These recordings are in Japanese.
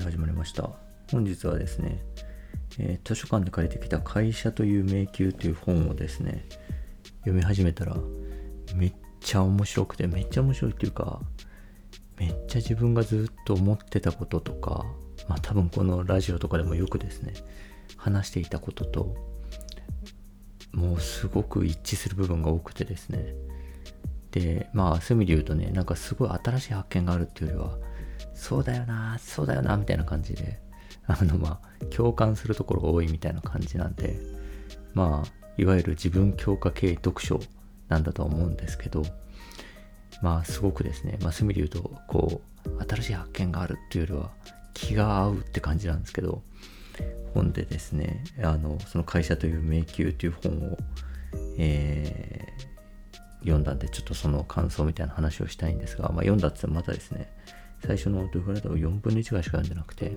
始まりました。本日はですね、えー、図書館で借りてきた会社という迷宮という本をですね読み始めたらめっちゃ面白くてめっちゃ面白いっていうかめっちゃ自分がずっと思ってたこととかまあ多分このラジオとかでもよくですね話していたことともうすごく一致する部分が多くてですね。でまあそういう意味で言うとねなんかすごい新しい発見があるっていうよりはそうだよなそうだよなみたいな感じであのまあ共感するところが多いみたいな感じなんでまあいわゆる自分強化系読書なんだと思うんですけどまあすごくですねまあそういう意味で言うとこう新しい発見があるっていうよりは気が合うって感じなんですけど本でですねあのその会社という迷宮という本を、えー、読んだんでちょっとその感想みたいな話をしたいんですが、まあ、読んだってまたですね最初のどれくらいだろう4分の1ぐらいしか読んでなくて、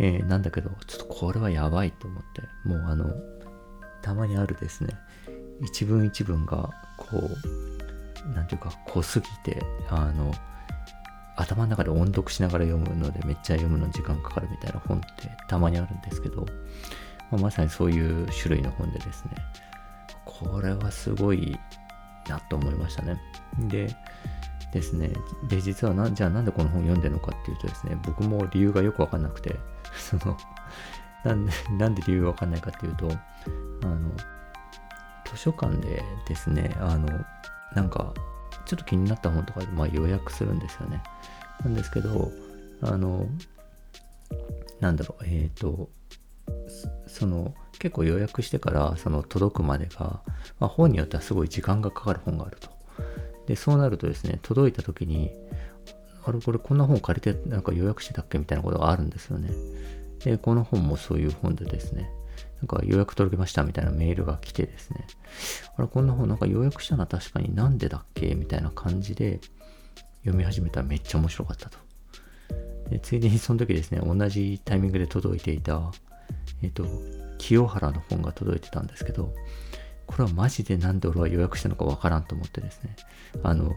えー、なんだけどちょっとこれはやばいと思ってもうあのたまにあるですね。一文一文がこうなんていうか濃すぎてあの頭の中で音読しながら読むのでめっちゃ読むの時間かかるみたいな本ってたまにあるんですけど、まあ、まさにそういう種類の本でですね。これはすごいなと思いましたね。でですねで実はなじゃあなんでこの本読んでるのかっていうとですね僕も理由がよくわかんなくて そのなんで なんで理由がわかんないかっていうとあの図書館でですねあのなんかちょっと気になった本とかで、まあ、予約するんですよね。なんですけど、あの、なんだろう、えっ、ー、と、その、結構予約してからその届くまでが、まあ、本によってはすごい時間がかかる本があると。で、そうなるとですね、届いた時に、あれ、これこんな本借りてなんか予約してたっけみたいなことがあるんですよね。で、この本もそういう本でですね、なんか予約届けましたみたいなメールが来てですね、あれ、こんな本なんか予約したのは確かになんでだっけみたいな感じで読み始めたらめっちゃ面白かったと。でついでにその時ですね、同じタイミングで届いていた、えっ、と、清原の本が届いてたんですけど、これはマジでなんで俺は予約したのかわからんと思ってですね、あの、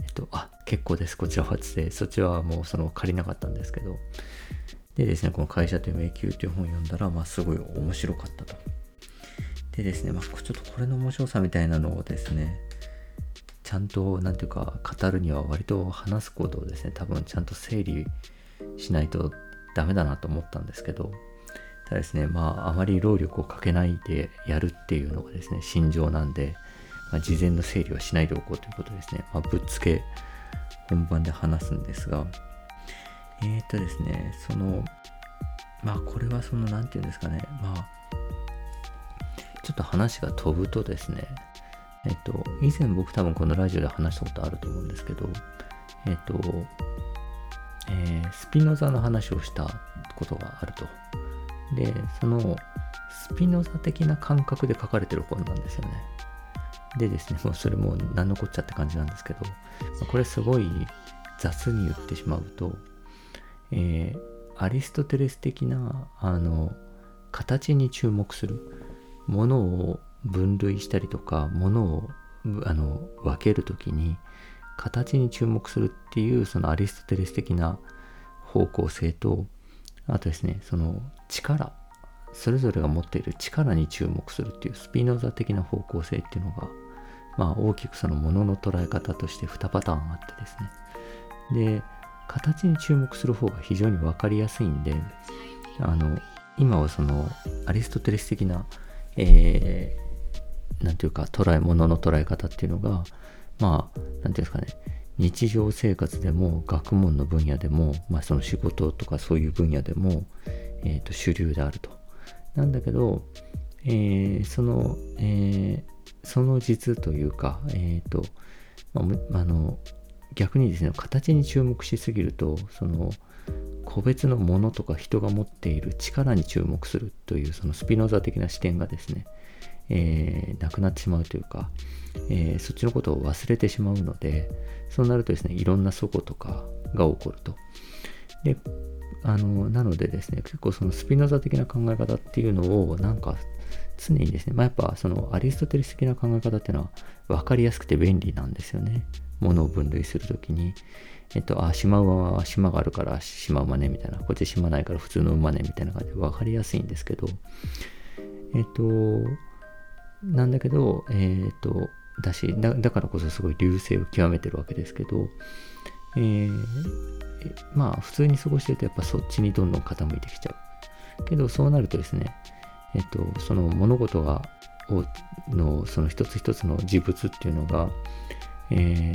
えっと、あ、結構です、こちらはつって、そっちはもうその借りなかったんですけど、でですね、この会社という迷宮という本を読んだら、まあすごい面白かったと。でですね、まあちょっとこれの面白さみたいなのをですね、ちゃんと、なんていうか、語るには割と話すことをですね、多分ちゃんと整理しないとダメだなと思ったんですけど、ただですね、まああまり労力をかけないでやるっていうのがですね、心情なんで、まあ、事前の整理はしないでおこうということですね、まあ、ぶっつけ本番で話すんですが、えー、っとですね、その、まあこれはその、なんていうんですかね、まあ、ちょっと話が飛ぶとですね、えっと、以前僕多分このラジオで話したことあると思うんですけど、えっと、えー、スピノザの話をしたことがあると。で、そのスピノザ的な感覚で書かれてる本なんですよね。でですね、もうそれも何のこっちゃって感じなんですけど、これすごい雑に言ってしまうと、えー、アリストテレス的な、あの、形に注目する。ものを分類したりとか、ものをあの分けるときに、形に注目するっていう、そのアリストテレス的な方向性と、あとですね、その力、それぞれが持っている力に注目するっていうスピノザ的な方向性っていうのが、まあ大きくそのものの捉え方として2パターンあってですね。で、形に注目する方が非常に分かりやすいんで、あの、今はそのアリストテレス的な、えー、なんていうか捉え物の捉え方っていうのが、まあ、なんていうんですかね、日常生活でも学問の分野でも、まあその仕事とかそういう分野でも、えー、と主流であると。なんだけど、えー、その、えー、その実というか、え、ー、と、まあ、あの、逆にですね、形に注目しすぎると、その、個別のものとか人が持っている力に注目するというそのスピノザ的な視点がですね、えー、なくなってしまうというか、えー、そっちのことを忘れてしまうので、そうなるとですね、いろんな祖語とかが起こると。で、あの、なのでですね、結構そのスピノザ的な考え方っていうのを、なんか常にですね、まあ、やっぱそのアリストテレス的な考え方っていうのは分かりやすくて便利なんですよね。ものを分類するときに、えっと、あ、シマウマは島があるからシマウマね、みたいな。こっち島ないから普通の馬ね、みたいな感じで分かりやすいんですけど、えっと、なんだけど、えっと、だしだ、だからこそすごい流星を極めてるわけですけど、えー、まあ普通に過ごしてるとやっぱそっちにどんどん傾いてきちゃう。けどそうなるとですね、えっと、その物事が、のその一つ一つの事物っていうのが、えー、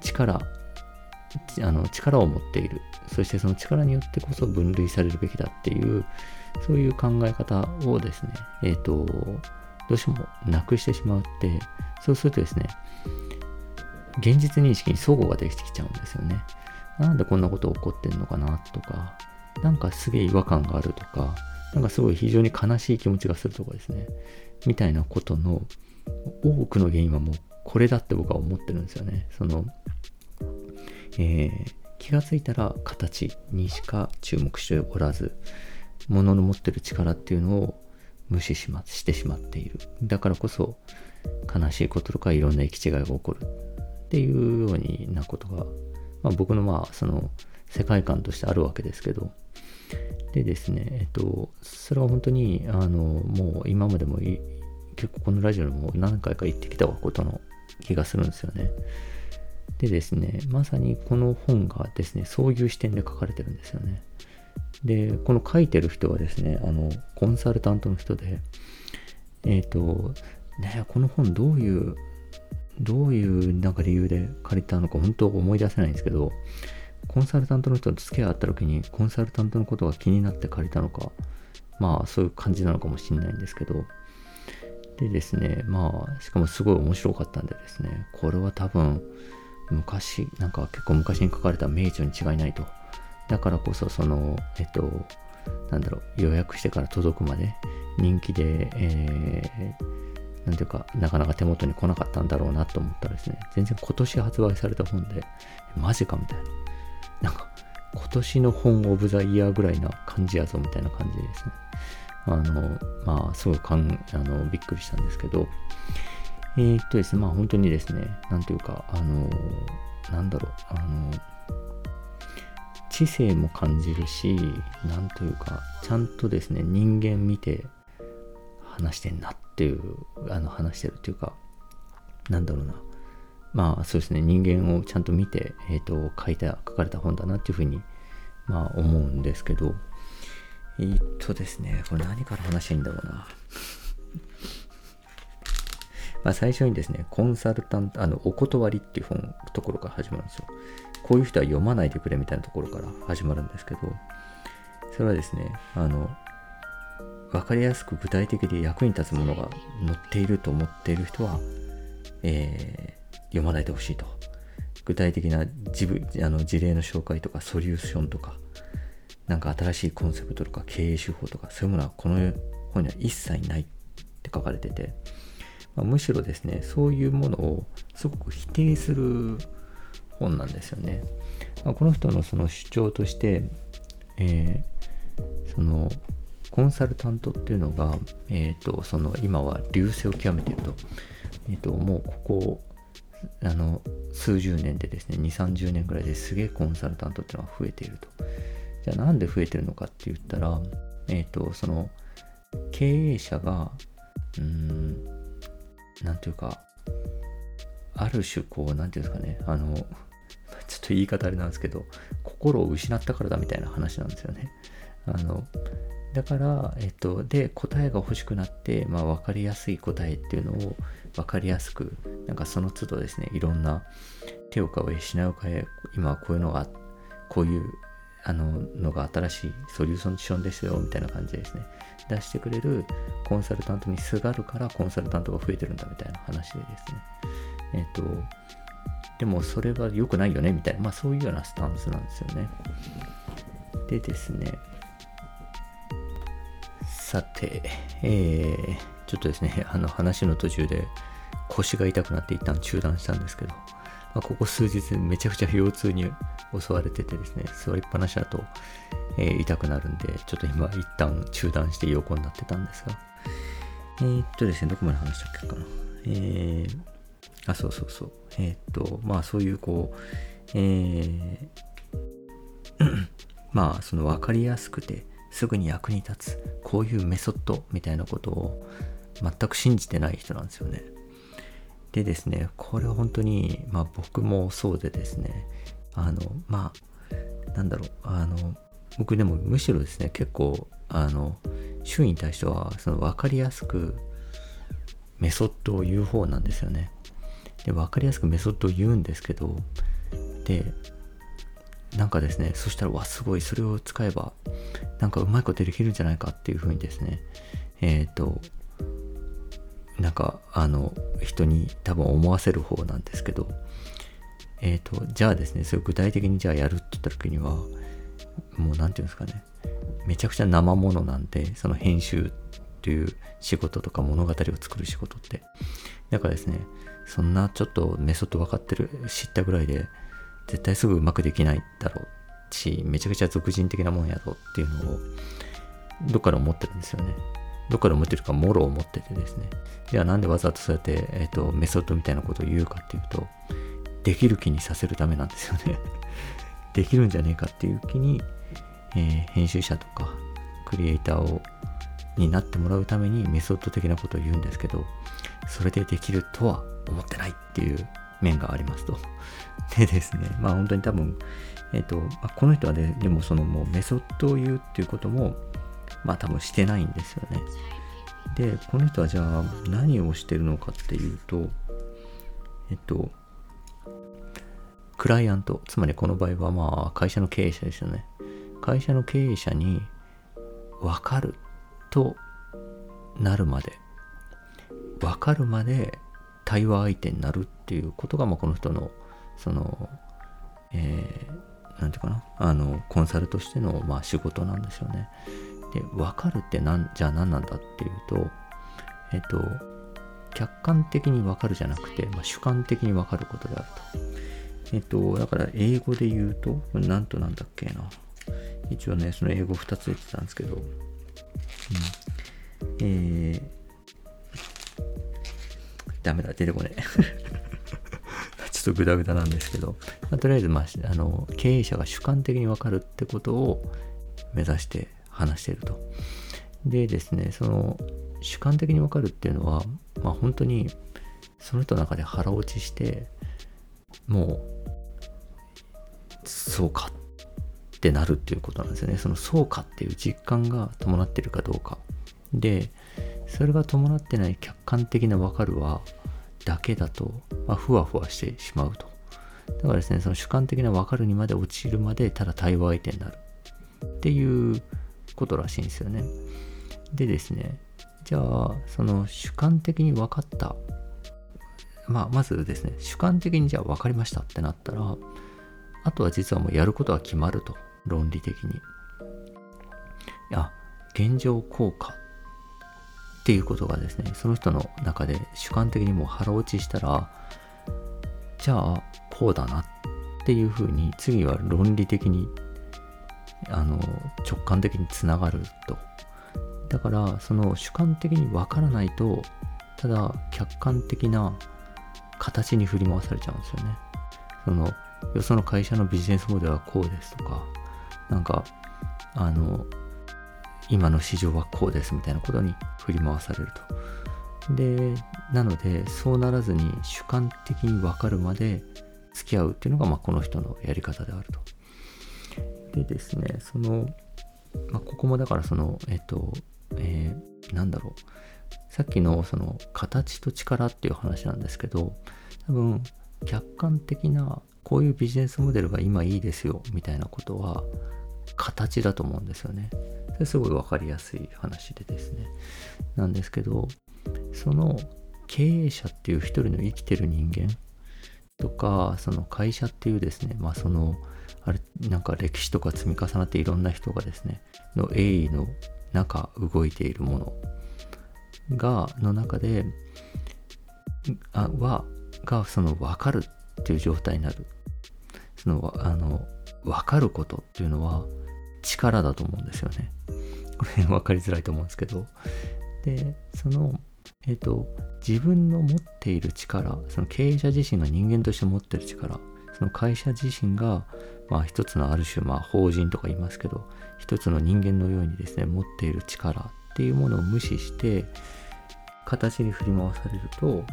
力あの力を持っているそしてその力によってこそ分類されるべきだっていうそういう考え方をですねえっ、ー、とどうしてもなくしてしまうってそうするとですね現実認識に齟齬ができてきちゃうんですよね。なんでこんなこと起こってんのかなとかなんかすげえ違和感があるとかなんかすごい非常に悲しい気持ちがするとかですねみたいなことの多くの原因はもうこれだって僕は思ってるんですよね。そのえー、気がついたら形にしか注目しておらず物の持ってる力っていうのを無視し,、ま、してしまっているだからこそ悲しいこととかいろんな行き違いが起こるっていうようになことが、まあ、僕のまあその世界観としてあるわけですけどでですねえっとそれは本当にあのもう今までも結構このラジオでも何回か言ってきたことの気がするんですよね。でですね、まさにこの本がですね、そういう視点で書かれてるんですよね。で、この書いてる人はですね、あの、コンサルタントの人で、えっ、ー、と、ね、この本どういう、どういうなんか理由で借りたのか本当思い出せないんですけど、コンサルタントの人と付き合った時にコンサルタントのことが気になって借りたのか、まあそういう感じなのかもしれないんですけど、でですね、まあ、しかもすごい面白かったんでですね、これは多分、昔、なんか結構昔に書かれた名著に違いないと。だからこそ、その、えっと、なんだろう、予約してから届くまで人気で、えー、なんていうか、なかなか手元に来なかったんだろうなと思ったらですね、全然今年発売された本で、マジかみたいな。なんか、今年の本オブザイヤーぐらいな感じやぞみたいな感じですね。あの、まあ、すごいかんあのびっくりしたんですけど、えー、っとですね、まあ本当にですね、なんというか、あの、なんだろう、あの、知性も感じるし、なんというか、ちゃんとですね、人間見て話してんなっていう、あの、話してるっていうか、なんだろうな。まあそうですね、人間をちゃんと見て、え、ー、と、書いた、書かれた本だなっていうふうに、まあ思うんですけど、えー、っとですね、これ何から話したいんだろうな。まあ、最初にですね、コンサルタント、あの、お断りっていう本、ところから始まるんですよ。こういう人は読まないでくれみたいなところから始まるんですけど、それはですね、あの、わかりやすく具体的で役に立つものが載っていると思っている人は、えー、読まないでほしいと。具体的な自分あの事例の紹介とかソリューションとか、なんか新しいコンセプトとか経営手法とか、そういうものはこの本には一切ないって書かれてて、まあ、むしろですね、そういうものをすごく否定する本なんですよね。まあ、この人のその主張として、えー、そのコンサルタントっていうのが、えっ、ー、と、その今は流星を極めていると。えっ、ー、と、もうここ、あの、数十年でですね、2、30年ぐらいですげえコンサルタントっていうのは増えていると。じゃあなんで増えてるのかって言ったら、えっ、と、その、経営者が、うん、なんていうか、ある種こう、なんていうんですかね、あの、と言い方あれなんですけど、心を失ったからだみたいな話なんですよね。あの、だから、えっと、で、答えが欲しくなって、まあ、分かりやすい答えっていうのを分かりやすく、なんかその都度ですね、いろんな手を変え、品を変え、今はこういうのが、こういうあののが新しいソリューションですよみたいな感じですね出してくれるコンサルタントにすがるからコンサルタントが増えてるんだみたいな話でですねえっ、とでもそれは良くないよねみたいなまあそういうようなスタンスなんですよねでですねさて、えー、ちょっとですねあの話の途中で腰が痛くなって一旦中断したんですけど、まあ、ここ数日めちゃくちゃ腰痛に襲われててですね、座りっぱなしだと、えー、痛くなるんで、ちょっと今一旦中断して横になってたんですが、えー、っとですね、どこまで話したっけかな。えー、あ、そうそうそう。え、っと、まあそういうこう、えー まあその分かりやすくてすぐに役に立つこういうメソッドみたいなことを全く信じてない人なんですよね。でですね、これ本当に、まあ僕もそうでですね、あの、まあ、なんだろう、あの、僕でもむしろですね、結構、あの、周囲に対しては、その分かりやすくメソッドを言う方なんですよね。で、分かりやすくメソッドを言うんですけど、で、なんかですね、そしたら、わ、すごい、それを使えば、なんかうまいことできるんじゃないかっていうふうにですね、えっ、ー、と、なんか、あの、人に多分思わせる方なんですけど、えっ、ー、と、じゃあですね、それ具体的にじゃあやるって言った時には、もう何て言うんですかね、めちゃくちゃ生ものなんで、その編集っていう仕事とか物語を作る仕事って。だからですね、そんなちょっとメソッド分かってる、知ったぐらいで、絶対すぐうまくできないだろうし、めちゃくちゃ俗人的なもんやろっていうのを、どっから思ってるんですよね。どっから思ってるか、もろ思っててですね。じゃあなんでわざとそうやって、えっ、ー、と、メソッドみたいなことを言うかっていうと、できる気にさせるためなんですよね。できるんじゃねえかっていう気に、えー、編集者とか、クリエイターを、になってもらうためにメソッド的なことを言うんですけど、それでできるとは思ってないっていう面がありますと。でですね、まあ本当に多分、えっ、ー、と、ま、この人はね、でもそのもうメソッドを言うっていうことも、まあ多分してないんですよね。で、この人はじゃあ何をしてるのかっていうと、えっと、クライアント、つまりこの場合はまあ会社の経営者ですよね。会社の経営者に分かるとなるまで、分かるまで対話相手になるっていうことが、まあ、この人の、その、えー、ていうかな、あの、コンサルとしての、まあ、仕事なんですよね。で、分かるって何、じゃあ何なんだっていうと、えっと、客観的に分かるじゃなくて、まあ、主観的に分かることであると。えっと、だから英語で言うと、これなんとなんだっけな。一応ね、その英語2つ言ってたんですけど、うん、えー、ダメだ、出てこねえ。ちょっとグダグダなんですけど、まあ、とりあえず、まあ、あの、経営者が主観的に分かるってことを目指して話してると。でですね、その主観的にわかるっていうのは、まあ本当にその人の中で腹落ちして、もう、そうかってなるっていうことなんですよね。そのそうかっていう実感が伴ってるかどうか。で、それが伴ってない客観的なわかるは、だけだと、まあ、ふわふわしてしまうと。だからですね、その主観的なわかるにまで落ちるまで、ただ対話相手になるっていうことらしいんですよね。でですね、じゃあ、その主観的に分かった。まあ、まずですね、主観的にじゃあ分かりましたってなったら、あとは実はもうやることは決まると、論理的に。いや、現状効果っていうことがですね、その人の中で主観的にもう腹落ちしたら、じゃあ、こうだなっていうふうに、次は論理的にあの直感的につながると。だからその主観的にわからないとただ客観的な形に振り回されちゃうんですよね。そのよその会社のビジネスモデルはこうですとかなんかあの今の市場はこうですみたいなことに振り回されるとでなのでそうならずに主観的に分かるまで付き合うっていうのが、まあ、この人のやり方であるとでですね、その、まあ、ここもだからその、えっと、えー、なんだろう。さっきのその形と力っていう話なんですけど、多分客観的なこういうビジネスモデルが今いいですよみたいなことは形だと思うんですよね。すごい分かりやすい話でですね。なんですけど、その経営者っていう一人の生きてる人間とか、その会社っていうですね、まあそのあれ、なんか歴史とか積み重なっていろんな人がですね、の栄意の中動いているものが、の中で、あは、がその分かるっていう状態になる。その、あの、分かることっていうのは力だと思うんですよね。これ分かりづらいと思うんですけど。で、その、えっ、ー、と、自分の持っている力、その経営者自身が人間として持ってる力、その会社自身が、まあ一つのある種、まあ法人とか言いますけど、一つの人間のようにですね、持っている力っていうものを無視して、形に振り回されると、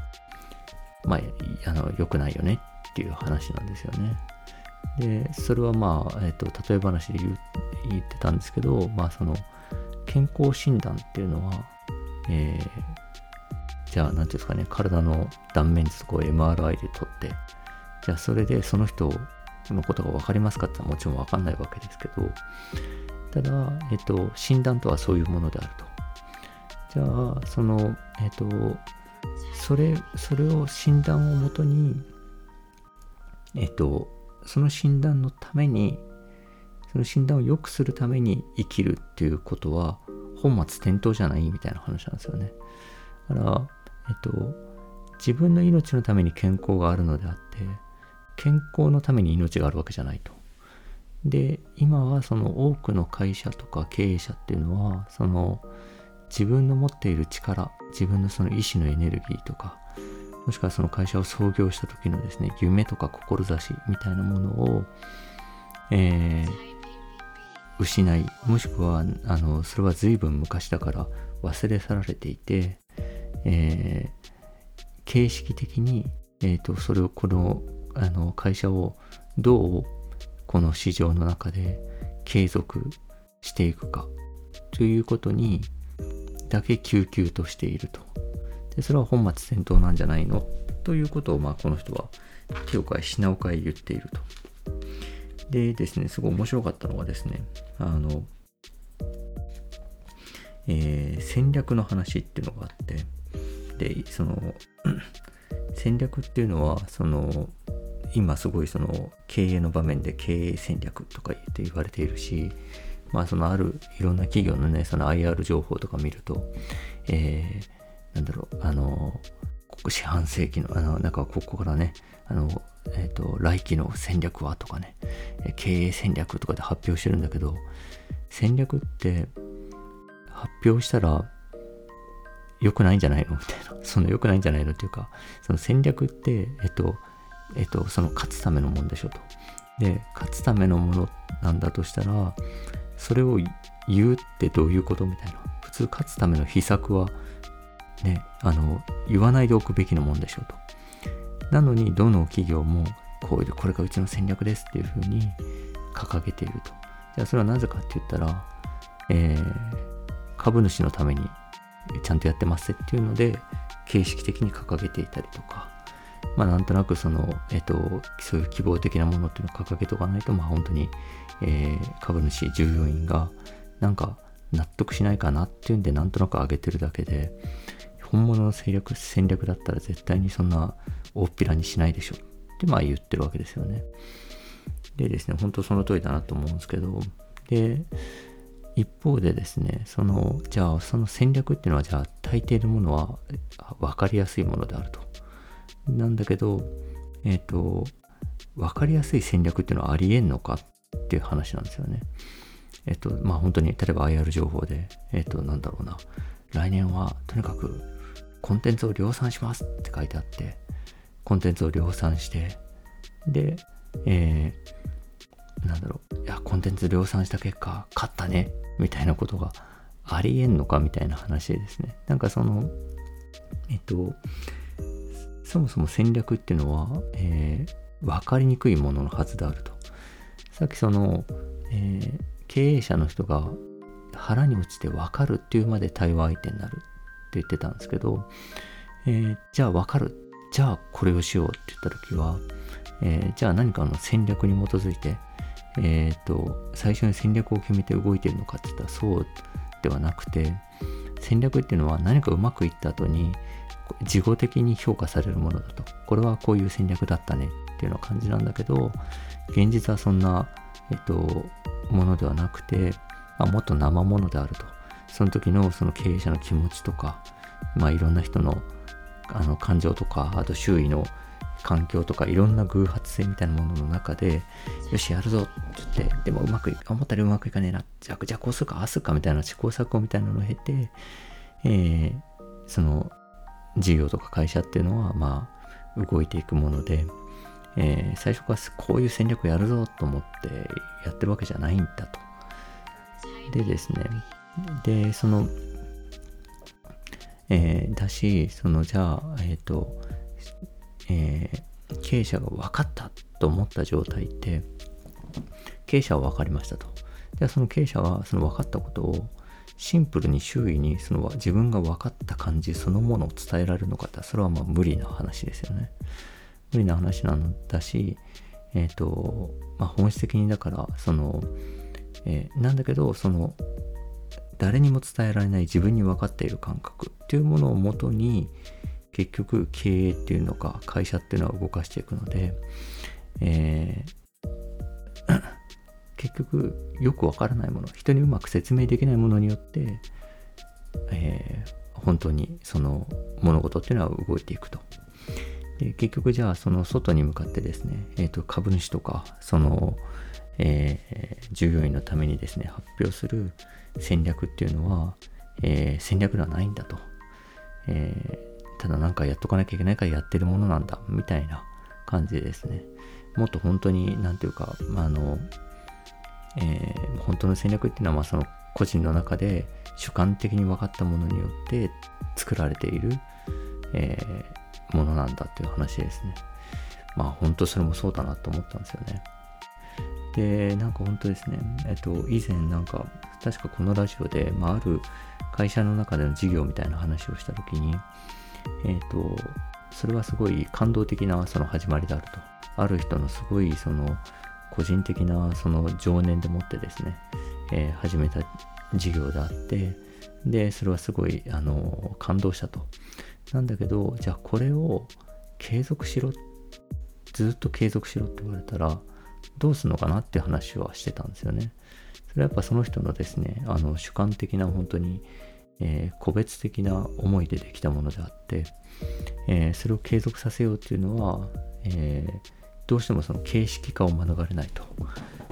まあ、あの、良くないよねっていう話なんですよね。で、それはまあ、えっ、と、例え話で言言ってたんですけど、まあその、健康診断っていうのは、えー、じゃあ、なんていうんですかね、体の断面図を MRI で撮って、じゃあそれでその人のことが分かりますかってもちろん分かんないわけですけど、ただ、えっと、診断とはそういうものであると。じゃあ、その、えっと、それ、それを診断をもとに、えっと、その診断のために、その診断を良くするために生きるっていうことは、本末転倒じゃないみたいな話なんですよね。だから、えっと、自分の命のために健康があるのであって、健康のために命があるわけじゃないと。で、今はその多くの会社とか経営者っていうのは、その自分の持っている力、自分のその意志のエネルギーとか、もしくはその会社を創業した時のですね、夢とか志みたいなものを、えー、失い、もしくは、あの、それは随分昔だから忘れ去られていて、えー、形式的に、えっ、ー、と、それを、この、あの、会社をどう、この市場の中で継続していくか、ということに、だけ救急としていると。で、それは本末転倒なんじゃないの？ということを、まあ、この人は手を変え品を変え言っていると。でですね、すごい面白かったのがですね、あの、えー、戦略の話っていうのがあって、で、その、戦略っていうのは、その、今すごいその経営の場面で経営戦略とか言って言われているし、まあそのあるいろんな企業のね、その IR 情報とか見ると、えー、なんだろう、あの、四半世紀の、あの、なんかここからね、あの、えっ、ー、と、来期の戦略はとかね、経営戦略とかで発表してるんだけど、戦略って発表したら良くないんじゃないの？みたいな。その良くないんじゃないのっていうか、その戦略って、えっと、えっと、その勝つためのもんでしょと。で、勝つためのものなんだとしたら、それを言うってどういうこと？みたいな。普通勝つための秘策は、ね、あの、言わないでおくべきなもんでしょうと。なのに、どの企業も、こういう、これがうちの戦略ですっていうふうに掲げていると。じゃあ、それはなぜかって言ったら、えー、株主のためにちゃんとやってますっていうので、形式的に掲げていたりとか、まあなんとなくその、えっ、と、そういう希望的なものっていうのを掲げておかないと、まあ本当に、えー、株主、従業員がなんか納得しないかなっていうんでなんとなく上げてるだけで、本物の戦略、戦略だったら絶対にそんな大っぴらにしないでしょってまあ言ってるわけですよね。でですね、本当その通りだなと思うんですけど、で、一方でですね、その、じゃあその戦略っていうのは、じゃあ大抵のものは分かりやすいものであると。なんだけど、えっ、ー、と、分かりやすい戦略っていうのはありえんのかっていう話なんですよね。えっ、ー、と、まあ本当に、例えば IR 情報で、えっ、ー、と、なんだろうな、来年はとにかくコンテンツを量産しますって書いてあって、コンテンツを量産して、で、えー、なんだろう、いや、コンテンツ量産した結果、勝ったね、みたいなことがありえんのかみたいな話でですね。なんかその、えっと、そもそも戦略っていうのは、えー、分かりにくいもののはずであると。さっきその、えー、経営者の人が腹に落ちて分かるっていうまで対話相手になる言ってたんですけど、えー、じゃあ分かる。じゃあこれをしようって言った時は、えー、じゃあ何かの戦略に基づいて、えっ、と、最初に戦略を決めて動いてるのかって言ったらそうではなくて、戦略っていうのは何かうまくいった後に、事後的に評価されるものだと。これはこういう戦略だったねっていうような感じなんだけど、現実はそんな、えっと、ものではなくて、まあ、もっと生ものであると。その時のその経営者の気持ちとか、まあいろんな人のあの感情とか、あと周囲の環境とかいろんな偶発性みたいなものの中で、よし、やるぞって言って、でもうまくい、思ったよりうまくいかねえな。じゃあ、じゃあこうするか、ああするかみたいな試行錯誤みたいなのを経て、えー、その事業とか会社っていうのは、まあ、動いていくもので、えー、最初からこういう戦略をやるぞと思ってやってるわけじゃないんだと。でですね、で、その、えー、だし、その、じゃあ、えっ、ー、と、えー、経営者が分かったと思った状態って、経営者は分かりましたと。で、その経営者はその分かったことをシンプルに周囲にその自分が分かった感じそのものを伝えられるのかってそれはまあ無理な話ですよね。無理な話なんだし、えっ、ー、と、まあ、本質的にだからその、えー、なんだけどその誰にも伝えられない自分に分かっている感覚っていうものをもとに結局経営っていうのか会社っていうのは動かしていくので、えー、結局よくわからないもの人にうまく説明できないものによって、えー、本当にその物事っていうのは動いていくと。で結局じゃあその外に向かってですね、えー、と株主とかその、えー、従業員のためにですね発表する戦略っていうのは、えー、戦略ではないんだと、えー、ただなんかやっとかなきゃいけないからやってるものなんだみたいな感じですね。もっと本当に何ていうかあの、えー、本当の戦略っていうのはまあその個人の中で主観的に分かったものによって作られている、えー、ものなんだっていう話ですね。まあ本当それもそうだなと思ったんですよね。で、なんか本当ですね、えっと、以前なんか、確かこのラジオで、まあ、ある会社の中での事業みたいな話をしたときに、えっと、それはすごい感動的なその始まりであると。ある人のすごいその個人的なその情念でもってですね、えー、始めた事業であって、で、それはすごい、あの、感動したと。なんだけど、じゃあこれを継続しろ、ずっと継続しろって言われたら、どうするのかなって話はしてたんですよね。それはやっぱその人のですね、あの主観的な本当に、えー、個別的な思いでできたものであって、えー、それを継続させようっていうのは、えー、どうしてもその形式化を免れないと。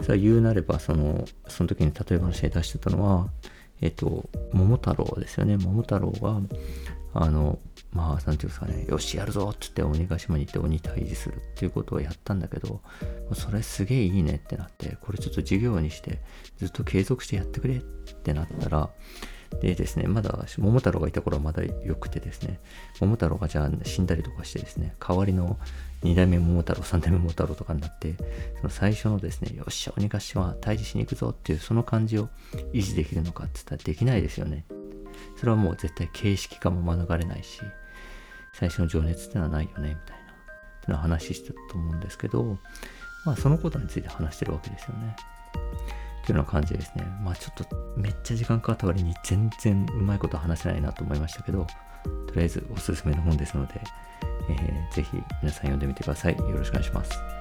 それは言うなれば、その、その時に例えばの試合出してたのは、えっ、と、桃太郎ですよね。桃太郎が、あの、まあ、なんていうんですかね、よし、やるぞって言って鬼ヶ島に行って鬼退治するっていうことをやったんだけど、それすげえいいねってなって、これちょっと授業にしてずっと継続してやってくれってなったら、でですね、まだ桃太郎がいた頃はまだ良くてですね、桃太郎がじゃあ死んだりとかしてですね、代わりの2代目桃太郎、3代目桃太郎とかになって、その最初のですね、よっしゃ、鬼ヶ島退治しに行くぞっていうその感じを維持できるのかって言ったらできないですよね。それはもう絶対形式化も免れないし、最初の情熱ってのはないよね、みたいな、っての話してたと思うんですけど、まあそのことについて話してるわけですよね。っていうような感じですね。まあちょっとめっちゃ時間かかった割に全然うまいこと話せないなと思いましたけど、とりあえずおすすめの本ですので、えー、ぜひ皆さん読んでみてください。よろしくお願いします。